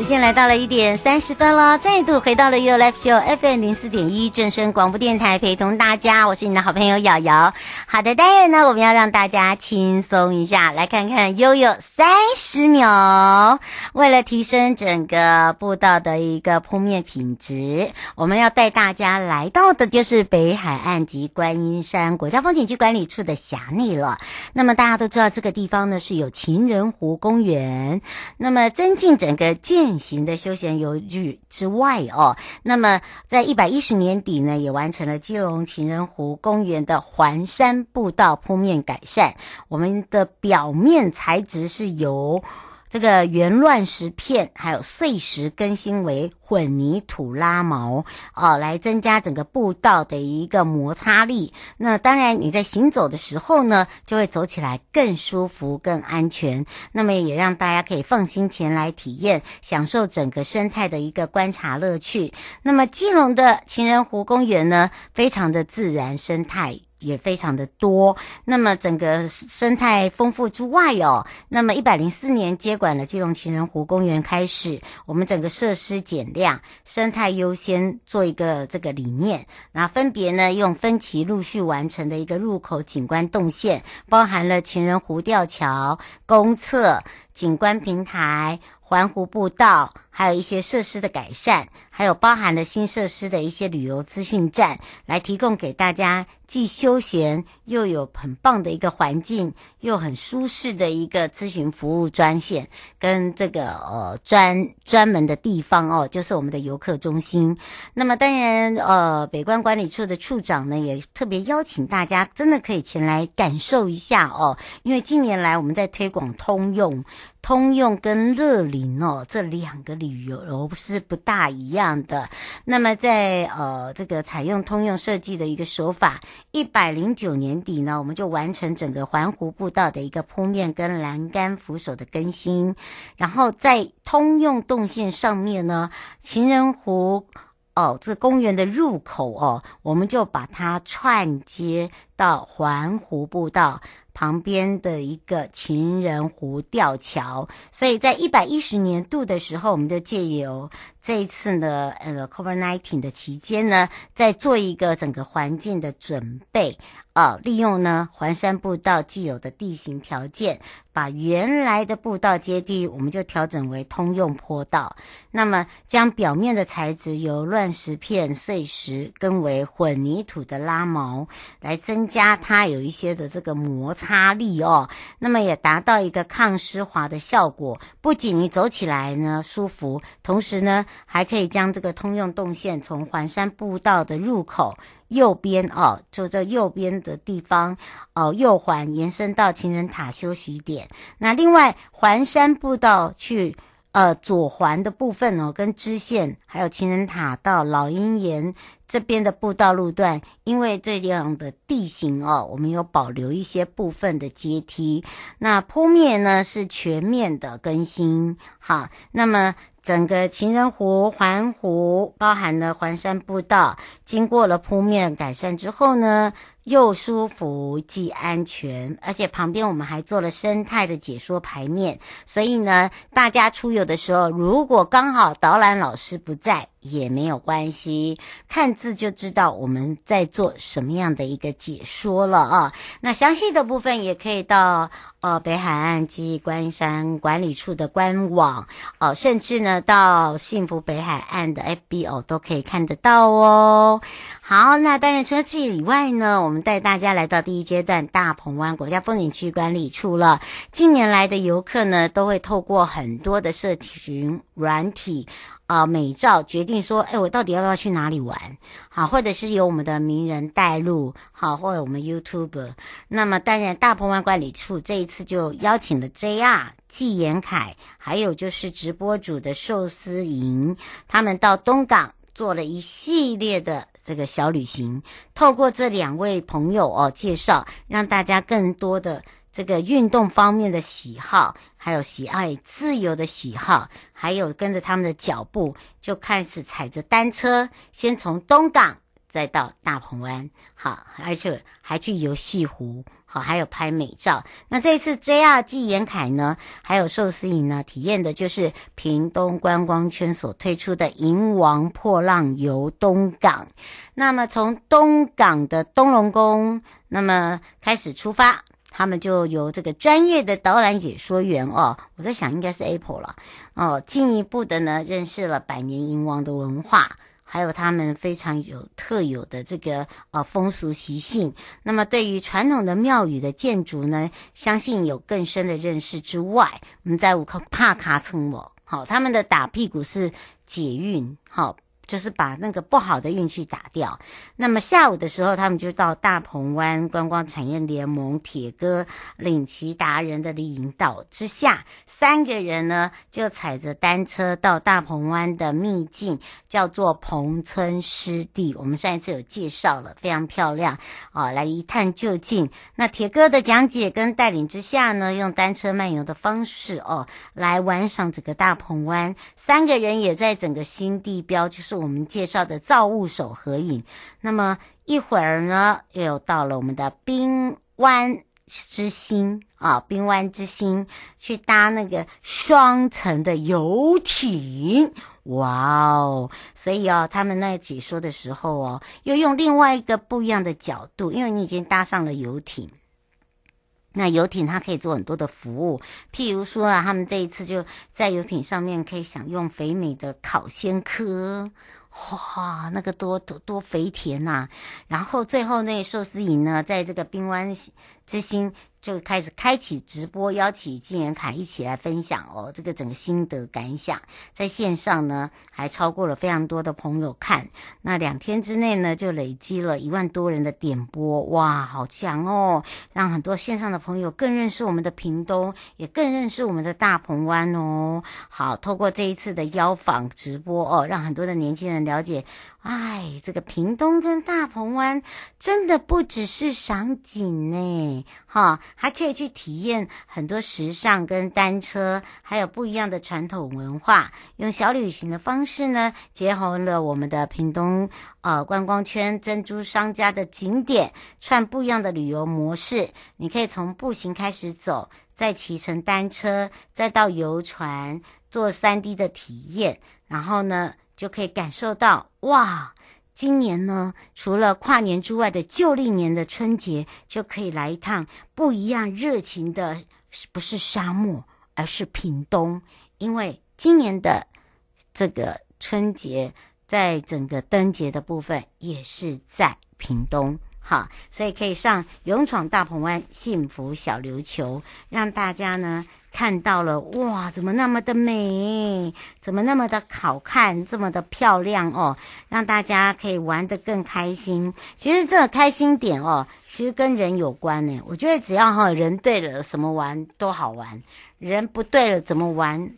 时间来到了一点三十分了，再度回到了 You Live Show FM 零四点一正声广播电台，陪同大家，我是你的好朋友瑶瑶。好的，当然呢，我们要让大家轻松一下，来看看悠悠三十秒。为了提升整个步道的一个铺面品质，我们要带大家来到的就是北海岸及观音山国家风景区管理处的辖内了。那么大家都知道，这个地方呢是有情人湖公园，那么增进整个健型的休闲游具之外哦，那么在一百一十年底呢，也完成了基隆情人湖公园的环山步道铺面改善。我们的表面材质是由这个原乱石片还有碎石更新为混凝土拉毛哦，来增加整个步道的一个摩擦力。那当然，你在行走的时候呢，就会走起来更舒服、更安全。那么也让大家可以放心前来体验，享受整个生态的一个观察乐趣。那么基隆的情人湖公园呢，非常的自然生态。也非常的多，那么整个生态丰富之外哦，那么一百零四年接管了基隆情人湖公园开始，我们整个设施减量，生态优先做一个这个理念，那分别呢用分期陆续完成的一个入口景观动线，包含了情人湖吊桥、公厕、景观平台。环湖步道，还有一些设施的改善，还有包含了新设施的一些旅游资讯站，来提供给大家既休闲又有很棒的一个环境，又很舒适的一个咨询服务专线，跟这个呃专专门的地方哦，就是我们的游客中心。那么当然，呃，北关管理处的处长呢，也特别邀请大家，真的可以前来感受一下哦，因为近年来我们在推广通用。通用跟乐龄哦，这两个旅游是不大一样的。那么在呃这个采用通用设计的一个手法，一百零九年底呢，我们就完成整个环湖步道的一个铺面跟栏杆扶手的更新。然后在通用动线上面呢，情人湖哦这公园的入口哦，我们就把它串接到环湖步道。旁边的一个情人湖吊桥，所以在一百一十年度的时候，我们就借由这一次呢，呃，COVID-19 的期间呢，在做一个整个环境的准备。啊，利用呢环山步道既有的地形条件，把原来的步道阶梯，我们就调整为通用坡道。那么将表面的材质由乱石片、碎石更为混凝土的拉毛，来增加它有一些的这个摩擦力哦。那么也达到一个抗湿滑的效果。不仅你走起来呢舒服，同时呢还可以将这个通用动线从环山步道的入口。右边哦，就这右边的地方哦，右环延伸到情人塔休息点。那另外环山步道去呃左环的部分哦，跟支线还有情人塔到老鹰岩这边的步道路段，因为这样的地形哦，我们有保留一些部分的阶梯。那铺面呢是全面的更新。好，那么。整个情人湖环湖包含了环山步道，经过了铺面改善之后呢，又舒服，既安全，而且旁边我们还做了生态的解说牌面，所以呢，大家出游的时候，如果刚好导览老师不在，也没有关系，看字就知道我们在做什么样的一个解说了啊。那详细的部分也可以到呃北海岸及关山管理处的官网哦、呃，甚至呢到幸福北海岸的 FB 哦都可以看得到哦。好，那当然除了这以外呢，我们带大家来到第一阶段大鹏湾国家风景区管理处了。近年来的游客呢，都会透过很多的社群软体。啊，美照决定说，哎，我到底要不要去哪里玩？好，或者是由我们的名人带路，好，或者我们 YouTube。那么，当然，大鹏湾管理处这一次就邀请了 JR 纪言凯，还有就是直播主的寿司营，他们到东港做了一系列的这个小旅行。透过这两位朋友哦介绍，让大家更多的。这个运动方面的喜好，还有喜爱自由的喜好，还有跟着他们的脚步，就开始踩着单车，先从东港再到大鹏湾，好，而且还去游西湖，好，还有拍美照。那这次 JR 纪言凯呢，还有寿司营呢，体验的就是屏东观光圈所推出的迎王破浪游东港。那么从东港的东隆宫，那么开始出发。他们就由这个专业的导览解说员哦，我在想应该是 Apple 了哦，进一步的呢认识了百年迎王的文化，还有他们非常有特有的这个呃风俗习性。那么对于传统的庙宇的建筑呢，相信有更深的认识之外，我们在五克帕卡村哦，好，他们的打屁股是解运好。就是把那个不好的运气打掉。那么下午的时候，他们就到大鹏湾观光产业联盟铁哥领骑达人的引导之下，三个人呢就踩着单车到大鹏湾的秘境，叫做鹏村湿地。我们上一次有介绍了，非常漂亮啊，来一探究竟。那铁哥的讲解跟带领之下呢，用单车漫游的方式哦，来玩赏整个大鹏湾。三个人也在整个新地标，就是。我们介绍的造物手合影，那么一会儿呢，又到了我们的冰湾之星啊，冰湾之星去搭那个双层的游艇，哇哦！所以哦，他们那解说的时候哦，又用另外一个不一样的角度，因为你已经搭上了游艇。那游艇它可以做很多的服务，譬如说啊，他们这一次就在游艇上面可以享用肥美的烤鲜蚵，哇，那个多多多肥甜呐！然后最后那寿司营呢，在这个冰湾之星。就开始开启直播，邀请纪言凯一起来分享哦，这个整个心得感想，在线上呢还超过了非常多的朋友看，那两天之内呢就累积了一万多人的点播，哇，好强哦！让很多线上的朋友更认识我们的屏东，也更认识我们的大鹏湾哦。好，透过这一次的邀访直播哦，让很多的年轻人了解。哎，这个屏东跟大鹏湾真的不只是赏景呢，哈，还可以去体验很多时尚跟单车，还有不一样的传统文化。用小旅行的方式呢，结合了我们的屏东呃观光圈珍珠商家的景点，串不一样的旅游模式。你可以从步行开始走，再骑乘单车，再到游船做 3D 的体验，然后呢，就可以感受到哇，今年呢，除了跨年之外的旧历年的春节，就可以来一趟不一样热情的，不是沙漠，而是屏东。因为今年的这个春节，在整个灯节的部分也是在屏东，好，所以可以上勇闯大鹏湾幸福小琉球，让大家呢。看到了哇，怎么那么的美，怎么那么的好看，这么的漂亮哦，让大家可以玩得更开心。其实这个开心点哦，其实跟人有关呢。我觉得只要哈人对了，什么玩都好玩；人不对了，怎么玩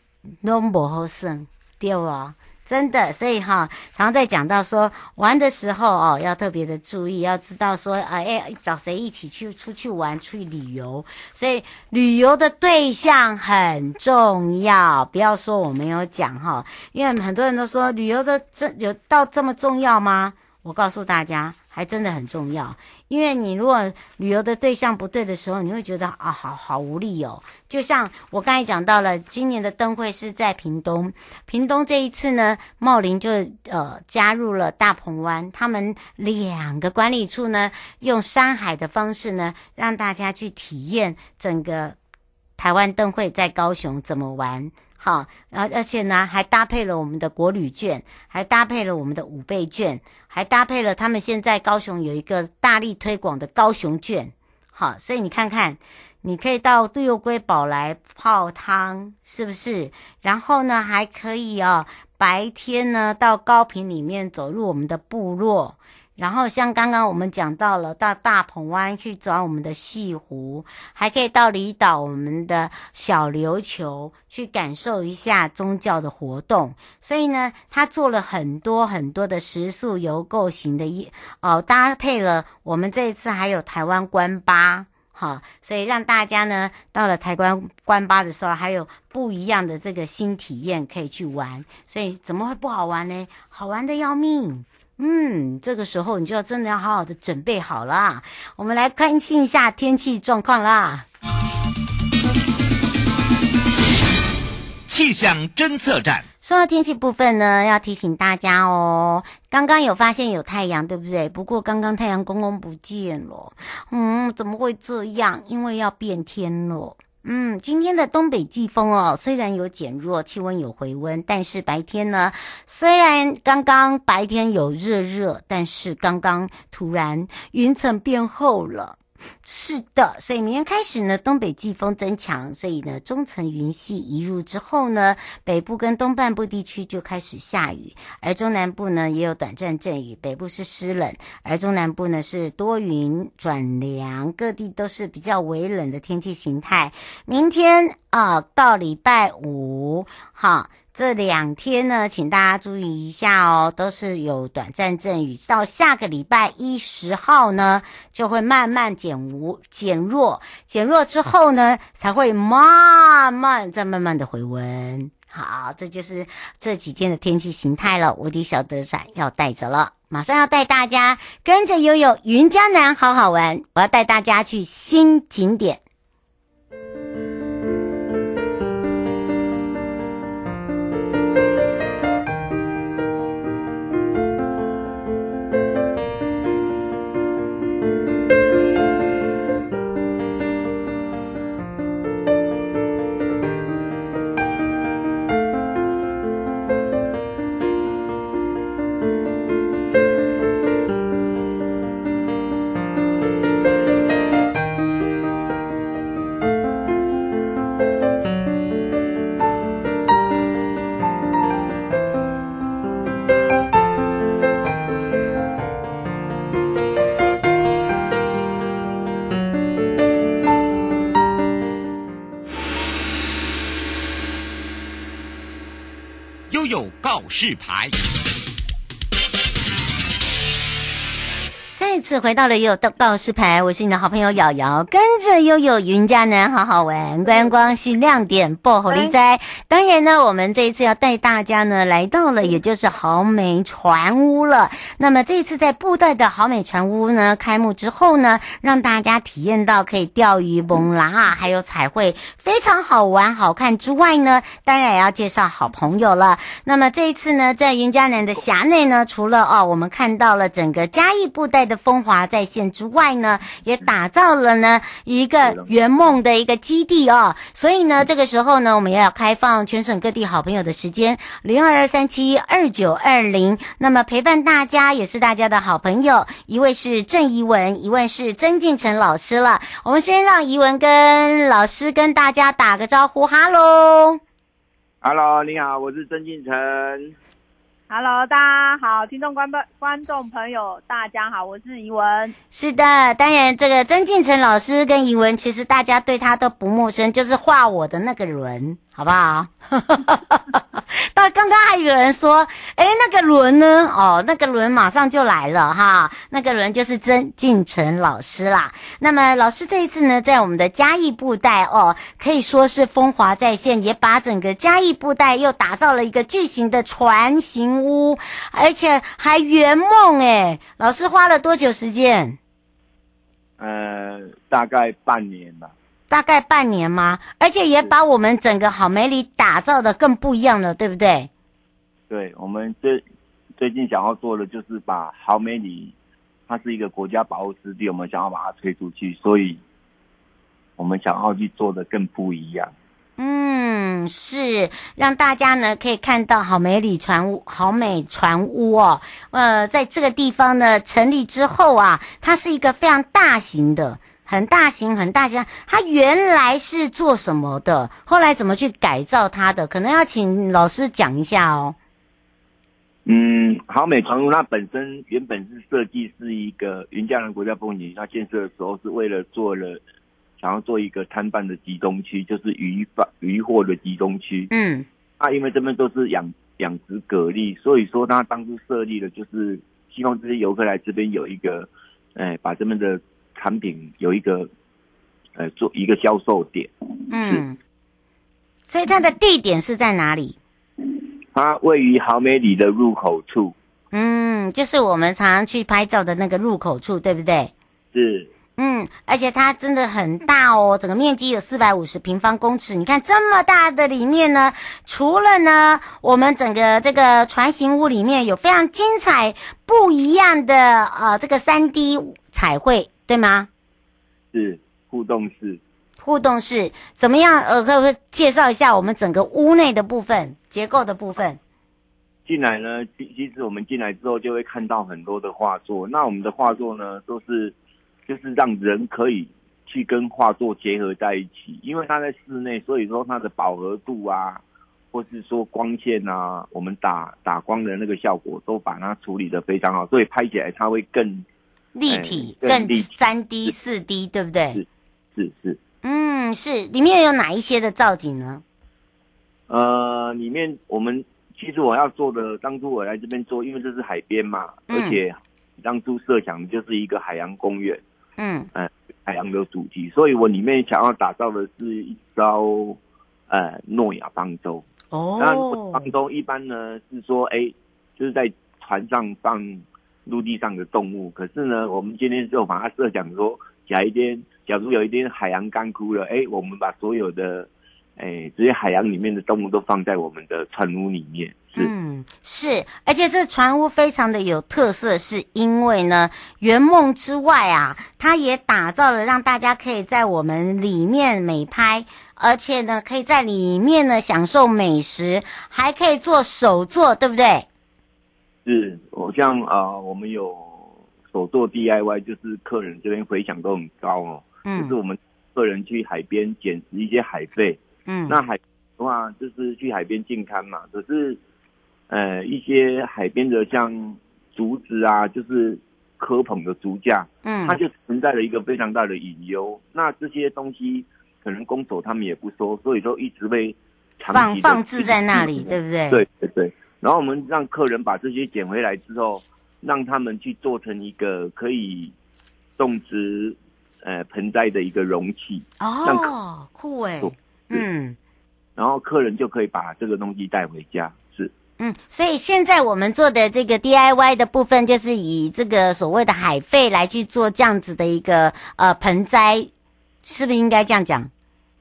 都不好胜，对吧？真的，所以哈，常在讲到说玩的时候哦，要特别的注意，要知道说，哎，找谁一起去出去玩，出去旅游。所以旅游的对象很重要，不要说我没有讲哈，因为很多人都说旅游的这有到这么重要吗？我告诉大家，还真的很重要，因为你如果旅游的对象不对的时候，你会觉得啊，好好无力哦。就像我刚才讲到了，今年的灯会是在屏东，屏东这一次呢，茂林就呃加入了大鹏湾，他们两个管理处呢，用山海的方式呢，让大家去体验整个台湾灯会在高雄怎么玩。好，而而且呢，还搭配了我们的国旅券，还搭配了我们的五倍券，还搭配了他们现在高雄有一个大力推广的高雄券。好，所以你看看，你可以到杜柚龟宝来泡汤，是不是？然后呢，还可以哦，白天呢到高屏里面走入我们的部落。然后像刚刚我们讲到了，到大鹏湾去转我们的西湖，还可以到离岛我们的小琉球去感受一下宗教的活动。所以呢，他做了很多很多的食宿游购型的一哦，搭配了我们这一次还有台湾观巴，好，所以让大家呢到了台湾观巴的时候，还有不一样的这个新体验可以去玩。所以怎么会不好玩呢？好玩的要命。嗯，这个时候你就要真的要好好的准备好了。我们来关心一下天气状况啦。气象侦测站。说到天气部分呢，要提醒大家哦，刚刚有发现有太阳，对不对？不过刚刚太阳公公不见了。嗯，怎么会这样？因为要变天了。嗯，今天的东北季风哦，虽然有减弱，气温有回温，但是白天呢，虽然刚刚白天有热热，但是刚刚突然云层变厚了。是的，所以明天开始呢，东北季风增强，所以呢，中层云系移入之后呢，北部跟东半部地区就开始下雨，而中南部呢也有短暂阵雨，北部是湿冷，而中南部呢是多云转凉，各地都是比较微冷的天气形态。明天啊，到礼拜五，哈。这两天呢，请大家注意一下哦，都是有短暂阵雨。到下个礼拜一十号呢，就会慢慢减无减弱，减弱之后呢，才会慢慢再慢慢的回温。好，这就是这几天的天气形态了。无敌小德伞要带着了，马上要带大家跟着悠悠云江南好好玩。我要带大家去新景点。有告示牌。再次回到了悠悠告示牌，我是你的好朋友瑶瑶，跟着悠悠云嘉南好好玩，观光是亮点，薄荷绿哉。当然呢，我们这一次要带大家呢来到了，也就是豪美船屋了。那么这一次在布袋的豪美船屋呢开幕之后呢，让大家体验到可以钓鱼、蒙拉啊，还有彩绘，非常好玩好看之外呢，当然也要介绍好朋友了。那么这一次呢，在云嘉南的辖内呢，除了哦，我们看到了整个嘉义布袋的。风华再现之外呢，也打造了呢一个圆梦的一个基地哦。所以呢，这个时候呢，我们也要开放全省各地好朋友的时间零二二三七二九二零。那么陪伴大家也是大家的好朋友，一位是郑怡文，一位是曾进成老师了。我们先让怡文跟老师跟大家打个招呼，哈喽，哈喽，你好，我是曾进成。Hello，大家好，听众观众观众朋友，大家好，我是怡文。是的，当然这个曾敬成老师跟怡文，其实大家对他都不陌生，就是画我的那个人，好不好？到刚刚还有人说，哎，那个轮呢？哦，那个轮马上就来了哈。那个轮就是曾进成老师啦。那么老师这一次呢，在我们的嘉义布袋哦，可以说是风华再现，也把整个嘉义布袋又打造了一个巨型的船形屋，而且还圆梦哎。老师花了多久时间？呃，大概半年吧。大概半年吗？而且也把我们整个好美里打造的更不一样了，对不对？对，我们最最近想要做的就是把好美里，它是一个国家保护湿地，我们想要把它推出去，所以我们想要去做的更不一样。嗯，是让大家呢可以看到好美里船屋、好美船屋哦。呃，在这个地方呢成立之后啊，它是一个非常大型的。很大型，很大型。它原来是做什么的？后来怎么去改造它的？可能要请老师讲一下哦。嗯，好美床屋它本身原本是设计是一个云嘉南国家风景，它建设的时候是为了做了想要做一个摊贩的集中区，就是渔贩渔货的集中区。嗯，啊，因为这边都是养养殖蛤蜊，所以说它当初设立的就是希望这些游客来这边有一个，哎，把这边的。产品有一个，呃，做一个销售点。嗯，所以它的地点是在哪里？它位于好美里的入口处。嗯，就是我们常常去拍照的那个入口处，对不对？是。嗯，而且它真的很大哦，整个面积有四百五十平方公尺。你看这么大的里面呢，除了呢，我们整个这个船型屋里面有非常精彩不一样的呃这个三 D 彩绘。对吗？是互动式，互动式怎么样？呃，可不可以介绍一下我们整个屋内的部分结构的部分？进来呢，其其实我们进来之后就会看到很多的画作。那我们的画作呢，都是就是让人可以去跟画作结合在一起，因为它在室内，所以说它的饱和度啊，或是说光线啊，我们打打光的那个效果都把它处理的非常好，所以拍起来它会更。立体更三 D 四 D 对不对？是是是。嗯，是里面有哪一些的造景呢？呃，里面我们其实我要做的，当初我来这边做，因为这是海边嘛，嗯、而且当初设想的就是一个海洋公园。嗯嗯、呃，海洋的主题，所以我里面想要打造的是一艘呃诺亚方舟。哦。那方舟一般呢是说，哎，就是在船上放。陆地上的动物，可是呢，我们今天就把它设想说，假一天，假如有一天海洋干枯了，哎，我们把所有的，哎，这些海洋里面的动物都放在我们的船屋里面。是，嗯，是，而且这船屋非常的有特色，是因为呢，圆梦之外啊，它也打造了让大家可以在我们里面美拍，而且呢，可以在里面呢享受美食，还可以做手作，对不对？是，我像啊、呃，我们有手做 DIY，就是客人这边回响都很高哦。嗯，就是我们客人去海边捡拾一些海贝，嗯，那海的话就是去海边净滩嘛。可是，呃，一些海边的像竹子啊，就是科棚的竹架，嗯，它就存在了一个非常大的隐忧。那这些东西可能工手他们也不收，所以说一直被放放置在那里，对不对？对对对。然后我们让客人把这些捡回来之后，让他们去做成一个可以种植呃盆栽的一个容器哦，酷哎，嗯，然后客人就可以把这个东西带回家，是，嗯，所以现在我们做的这个 DIY 的部分，就是以这个所谓的海废来去做这样子的一个呃盆栽，是不是应该这样讲？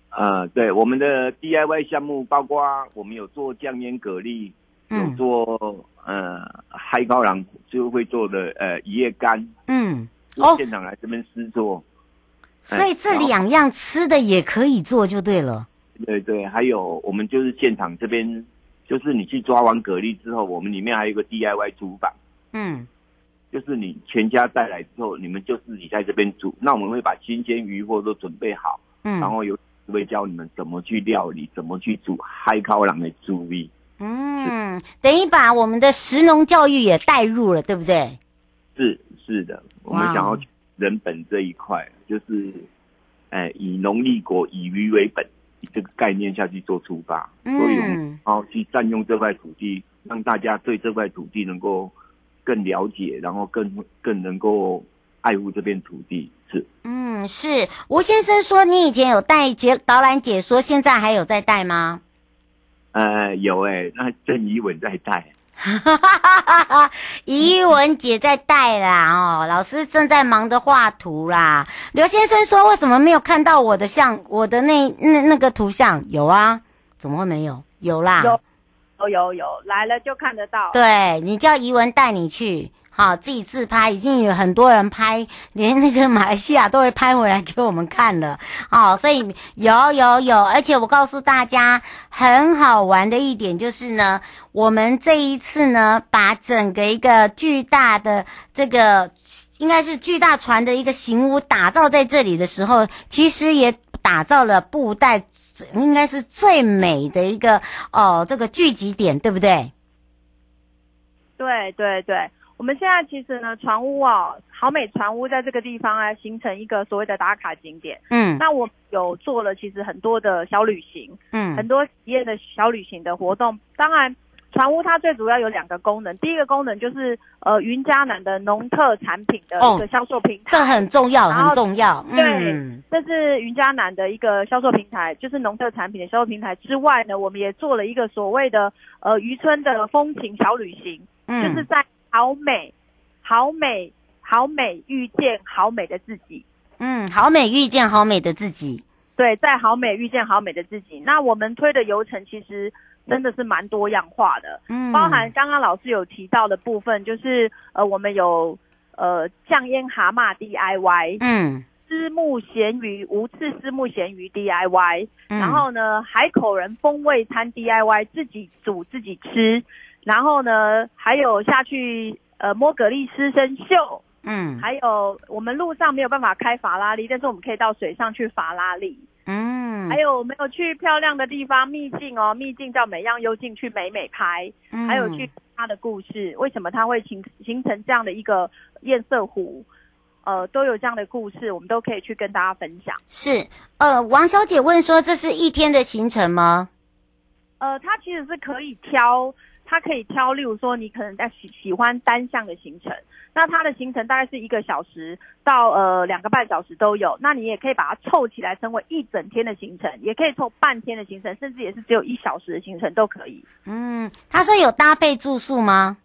呃，对，我们的 DIY 项目包括我们有做酱腌蛤蜊。有做呃嗨高粱就会做的呃一夜干，嗯，哦，现场来这边试做，所以这两样吃的也可以做就对了。对对，还有我们就是现场这边，就是你去抓完蛤蜊之后，我们里面还有一个 DIY 厨房，嗯，就是你全家带来之后，你们就自己在这边煮，那我们会把新鲜鱼货都准备好，嗯，然后有会教你们怎么去料理，怎么去煮嗨高粱的注意。嗯，等于把我们的食农教育也带入了，对不对？是是的，我们想要人本这一块，就是，哎，以农立国，以渔为本。以这个概念下去做出发，嗯、所以我们好去占用这块土地，让大家对这块土地能够更了解，然后更更能够爱护这片土地。是，嗯，是吴先生说你以前有带解导览解说，现在还有在带吗？呃，有哎、欸，那郑怡文在带。哈哈哈哈哈！怡文姐在带啦，哦，老师正在忙着画图啦。刘先生说：“为什么没有看到我的像？我的那那那个图像有啊？怎么会没有？有啦，有，有有有，来了就看得到。对，你叫怡文带你去。”啊，自己自拍，已经有很多人拍，连那个马来西亚都会拍回来给我们看了。哦，所以有有有，而且我告诉大家，很好玩的一点就是呢，我们这一次呢，把整个一个巨大的这个应该是巨大船的一个型屋打造在这里的时候，其实也打造了布袋，应该是最美的一个哦，这个聚集点，对不对？对对对。我们现在其实呢，船屋啊，好美船屋在这个地方啊，形成一个所谓的打卡景点。嗯，那我有做了其实很多的小旅行，嗯，很多体验的小旅行的活动。当然，船屋它最主要有两个功能，第一个功能就是呃云嘉南的农特产品的一个销售平台，哦，这很重要，很重要。对，嗯，这是云嘉南的一个销售平台，就是农特产品的销售平台之外呢，我们也做了一个所谓的呃渔村的风情小旅行，嗯，就是在。好美，好美，好美，遇见好美的自己。嗯，好美，遇见好美的自己。对，在好美遇见好美的自己。那我们推的流程其实真的是蛮多样化的，嗯，包含刚刚老师有提到的部分，就是呃，我们有呃酱腌蛤蟆 DIY，嗯，虱目咸鱼无刺虱目咸鱼 DIY，嗯，然后呢，海口人风味餐 DIY，自己煮自己吃。然后呢，还有下去呃摸蛤蜊湿身秀，嗯，还有我们路上没有办法开法拉利，但是我们可以到水上去法拉利，嗯，还有我们有去漂亮的地方秘境哦，秘境叫美样幽静，去美美拍，嗯，还有去他的故事，为什么他会形形成这样的一个堰塞湖，呃，都有这样的故事，我们都可以去跟大家分享。是，呃，王小姐问说，这是一天的行程吗？呃，它其实是可以挑。它可以挑，例如说你可能在喜喜欢单向的行程，那它的行程大概是一个小时到呃两个半小时都有，那你也可以把它凑起来成为一整天的行程，也可以凑半天的行程，甚至也是只有一小时的行程都可以。嗯，他说有搭配住宿吗？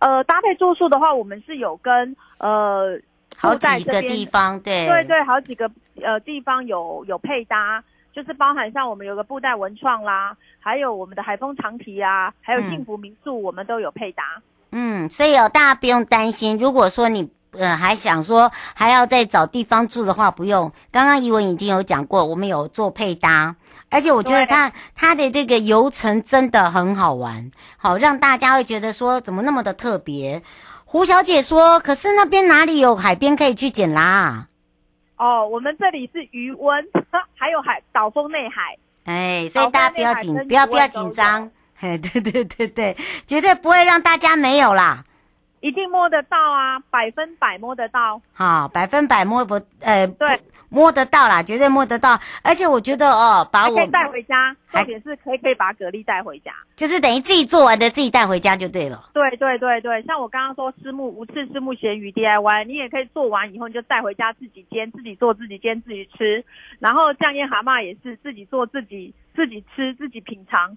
呃，搭配住宿的话，我们是有跟呃好几个地方，对对对，好几个呃地方有有配搭。就是包含像我们有个布袋文创啦，还有我们的海丰长堤啊，还有幸福民宿，我们都有配搭。嗯，所以哦，大家不用担心。如果说你呃还想说还要再找地方住的话，不用。刚刚怡文已经有讲过，我们有做配搭，而且我觉得它它的这个游程真的很好玩，好让大家会觉得说怎么那么的特别。胡小姐说，可是那边哪里有海边可以去捡啦？哦，我们这里是余温，还有海岛风内海，哎，所以大家不要紧，不要不要紧张，哎，对对对对，绝对不会让大家没有啦，一定摸得到啊，百分百摸得到，好，百分百摸不，呃，对。摸得到啦，绝对摸得到，而且我觉得哦，把我可以带回家，重点是可以可以把蛤蜊带回家，就是等于自己做完的自己带回家就对了。对对对对，像我刚刚说私募无刺私募咸鱼 DIY，你也可以做完以后你就带回家自己煎，自己做自己煎自己吃，然后酱腌蛤蟆也是自己做自己自己吃自己品尝。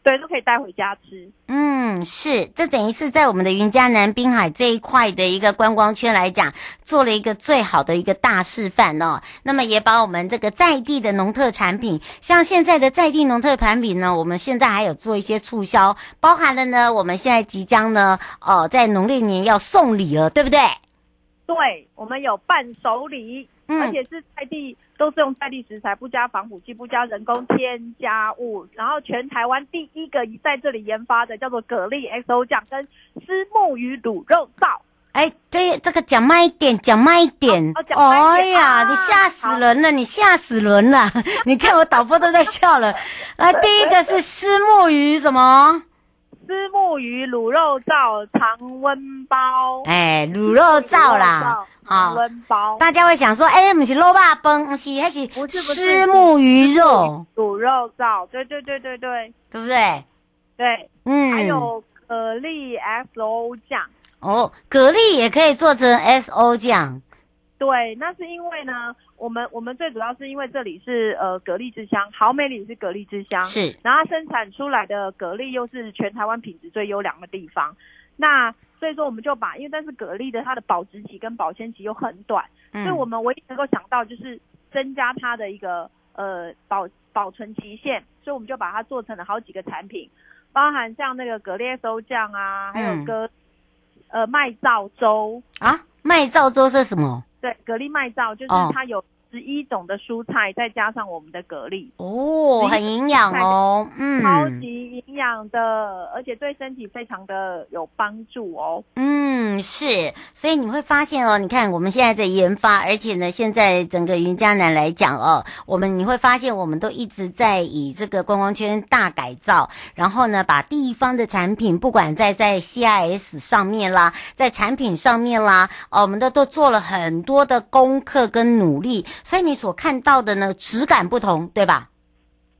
对，都可以带回家吃。嗯，是，这等于是在我们的云嘉南滨海这一块的一个观光圈来讲，做了一个最好的一个大示范哦。那么也把我们这个在地的农特产品，像现在的在地农特产品呢，我们现在还有做一些促销，包含了呢，我们现在即将呢，哦，在农历年要送礼了，对不对？对，我们有伴手礼。嗯、而且是在地，都是用在地食材，不加防腐剂，不加人工添加物，然后全台湾第一个在这里研发的叫做蛤蜊 XO 酱跟虱目鱼卤肉燥。哎，对，这个讲慢一点，讲慢一点。哦，哎呀，啊、你吓死人了，你吓死人了！你看我导播都在笑了。来，第一个是虱目鱼什么？虱目鱼卤肉燥常温包。哎，卤肉燥啦，常温包。大家会想说，哎，不是肉霸崩，不是还是虱目鱼肉卤肉燥？对对对对对，对不对？对，嗯，还有蛤蜊 S O 酱。哦，蛤蜊也可以做成 S O 酱。对，那是因为呢，我们我们最主要是因为这里是呃蛤蜊之乡，好美里是蛤蜊之乡，是，然后它生产出来的蛤蜊又是全台湾品质最优良的地方，那所以说我们就把，因为但是蛤蜊的它的保质期跟保鲜期又很短，嗯，所以我们唯一能够想到就是增加它的一个呃保保存期限，所以我们就把它做成了好几个产品，包含像那个蛤蜊 SO 酱啊，还有个、嗯、呃麦造粥啊，麦造粥是什么？对，蛤蜊麦灶就是它有十一种的蔬菜，再加上我们的蛤蜊哦，很营养哦，嗯，超级营养的，而且对身体非常的有帮助哦。嗯，是，所以你会发现哦，你看我们现在在研发，而且呢，现在整个云嘉南来讲哦，我们你会发现我们都一直在以这个观光圈大改造，然后呢，把地方的产品，不管在在 CIS 上面啦，在产品上面啦，哦，我们都都做了很多的功课跟努力。所以你所看到的呢，质感不同，对吧？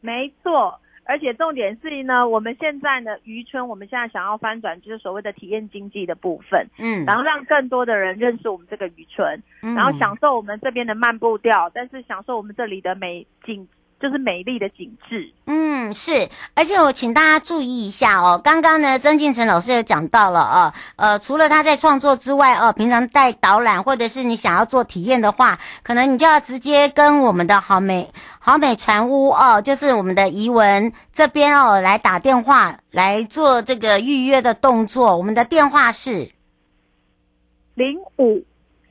没错，而且重点是呢，我们现在呢，渔村我们现在想要翻转，就是所谓的体验经济的部分，嗯，然后让更多的人认识我们这个渔村，嗯，然后享受我们这边的漫步调，但是享受我们这里的美景。就是美丽的景致，嗯，是，而且我请大家注意一下哦。刚刚呢，曾敬成老师有讲到了哦，呃，除了他在创作之外哦，平常带导览或者是你想要做体验的话，可能你就要直接跟我们的好美好美船屋哦，就是我们的怡文这边哦，来打电话来做这个预约的动作。我们的电话是零五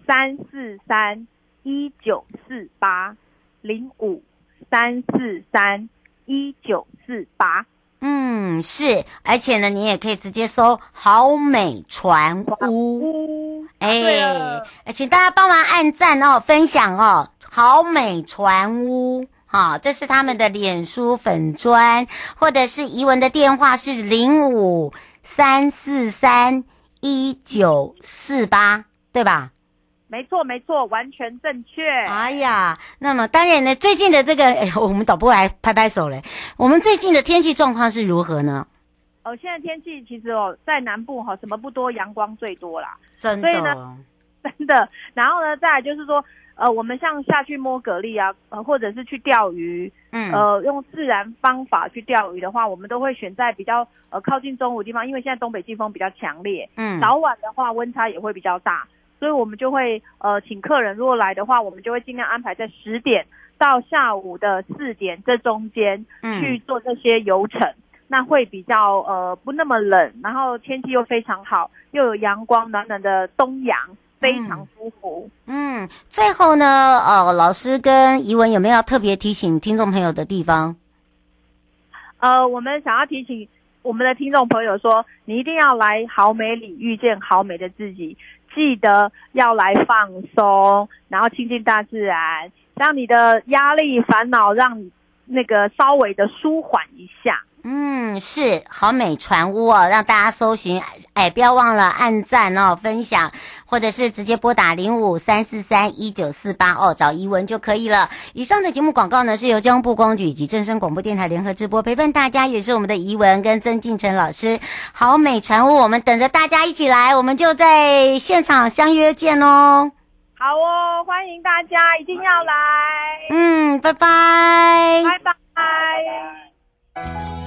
三四三一九四八零五。三四三一九四八，嗯，是，而且呢，你也可以直接搜“好美船屋”，哎，请大家帮忙按赞哦，分享哦，“好美船屋”好、哦，这是他们的脸书粉砖，或者是怡文的电话是零五三四三一九四八，对吧？没错，没错，完全正确。哎呀，那么当然呢，最近的这个，哎，我们导播来拍拍手嘞。我们最近的天气状况是如何呢？哦，现在天气其实哦，在南部哈、哦，什么不多，阳光最多啦。真的。所以呢，真的。然后呢，再来就是说，呃，我们像下去摸蛤蜊啊，呃，或者是去钓鱼，嗯，呃，用自然方法去钓鱼的话，我们都会选在比较呃靠近中午的地方，因为现在东北季风比较强烈，嗯，早晚的话温差也会比较大。所以我们就会呃请客人，如果来的话，我们就会尽量安排在十点到下午的四点这中间去做这些游程，嗯，那会比较呃不那么冷，然后天气又非常好，又有阳光，暖暖的东阳，非常舒服。嗯，最后呢，呃，老师跟怡文有没有要特别提醒听众朋友的地方？呃，我们想要提醒我们的听众朋友说，你一定要来好美里遇见好美的自己。记得要来放松，然后亲近大自然，让你的压力、烦恼，让那个稍微的舒缓一下。嗯，是好美船屋哦，让大家搜寻，哎，不要忘了按赞哦，分享，或者是直接拨打零五三四三一九四八哦，找怡文就可以了。以上的节目广告呢，是由交通部公局以及正声广播电台联合直播，陪伴大家也是我们的怡文跟曾敬成老师。好美船屋，我们等着大家一起来，我们就在现场相约见哦。好哦，欢迎大家，一定要来。嗯，拜拜，拜拜。